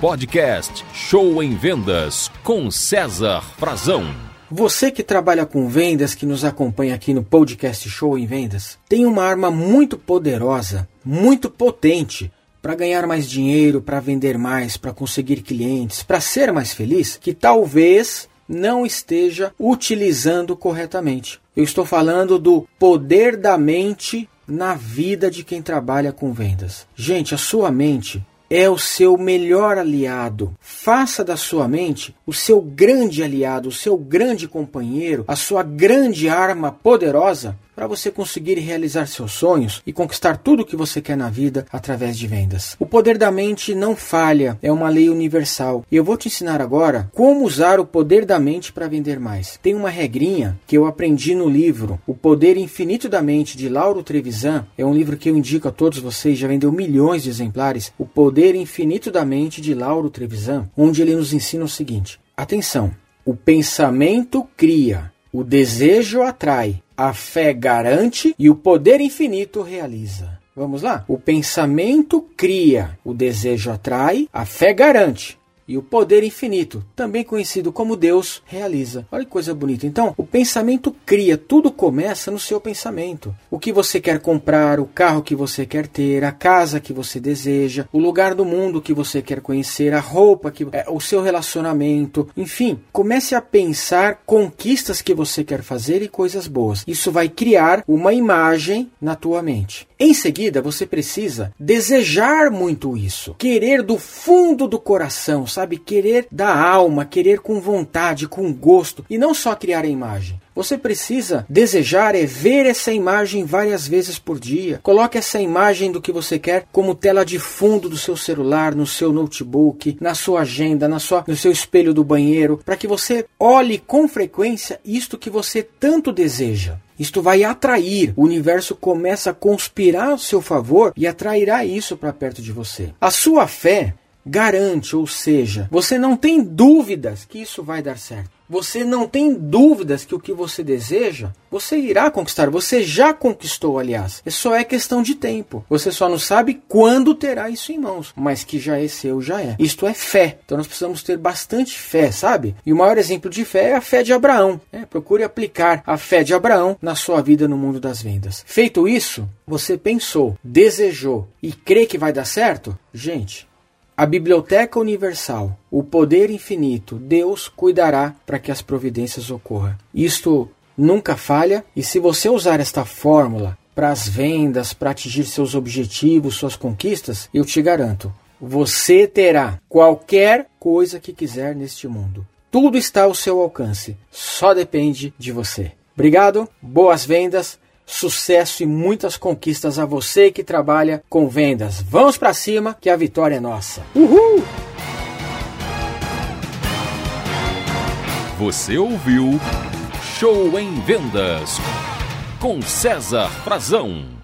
Podcast Show em Vendas com César Frazão. Você que trabalha com vendas, que nos acompanha aqui no podcast Show em Vendas, tem uma arma muito poderosa, muito potente para ganhar mais dinheiro, para vender mais, para conseguir clientes, para ser mais feliz, que talvez não esteja utilizando corretamente. Eu estou falando do poder da mente na vida de quem trabalha com vendas. Gente, a sua mente é o seu melhor aliado. Faça da sua mente o seu grande aliado, o seu grande companheiro, a sua grande arma poderosa para você conseguir realizar seus sonhos e conquistar tudo o que você quer na vida através de vendas. O poder da mente não falha, é uma lei universal. E eu vou te ensinar agora como usar o poder da mente para vender mais. Tem uma regrinha que eu aprendi no livro O Poder Infinito da Mente de Lauro Trevisan. É um livro que eu indico a todos vocês, já vendeu milhões de exemplares. O Poder Infinito da Mente de Lauro Trevisan, onde ele nos ensina o seguinte: atenção, o pensamento cria, o desejo atrai, a fé garante e o poder infinito realiza. Vamos lá? O pensamento cria, o desejo atrai, a fé garante e o poder infinito, também conhecido como Deus, realiza. Olha que coisa bonita. Então, o pensamento cria, tudo começa no seu pensamento. O que você quer comprar, o carro que você quer ter, a casa que você deseja, o lugar do mundo que você quer conhecer, a roupa que é, o seu relacionamento, enfim, comece a pensar conquistas que você quer fazer e coisas boas. Isso vai criar uma imagem na tua mente. Em seguida, você precisa desejar muito isso, querer do fundo do coração, sabe? Querer da alma, querer com vontade, com gosto, e não só criar a imagem. Você precisa desejar é ver essa imagem várias vezes por dia. Coloque essa imagem do que você quer como tela de fundo do seu celular, no seu notebook, na sua agenda, na sua, no seu espelho do banheiro, para que você olhe com frequência isto que você tanto deseja. Isto vai atrair. O universo começa a conspirar ao seu favor e atrairá isso para perto de você. A sua fé garante, ou seja, você não tem dúvidas que isso vai dar certo você não tem dúvidas que o que você deseja, você irá conquistar. Você já conquistou, aliás. É só é questão de tempo. Você só não sabe quando terá isso em mãos, mas que já é seu, já é. Isto é fé. Então nós precisamos ter bastante fé, sabe? E o maior exemplo de fé é a fé de Abraão. É, procure aplicar a fé de Abraão na sua vida no mundo das vendas. Feito isso, você pensou, desejou e crê que vai dar certo? Gente, a Biblioteca Universal, o poder infinito, Deus cuidará para que as providências ocorram. Isto nunca falha, e se você usar esta fórmula para as vendas, para atingir seus objetivos, suas conquistas, eu te garanto, você terá qualquer coisa que quiser neste mundo. Tudo está ao seu alcance, só depende de você. Obrigado, boas vendas sucesso e muitas conquistas a você que trabalha com vendas. Vamos para cima que a vitória é nossa. Uhul! Você ouviu Show em Vendas com César Frazão.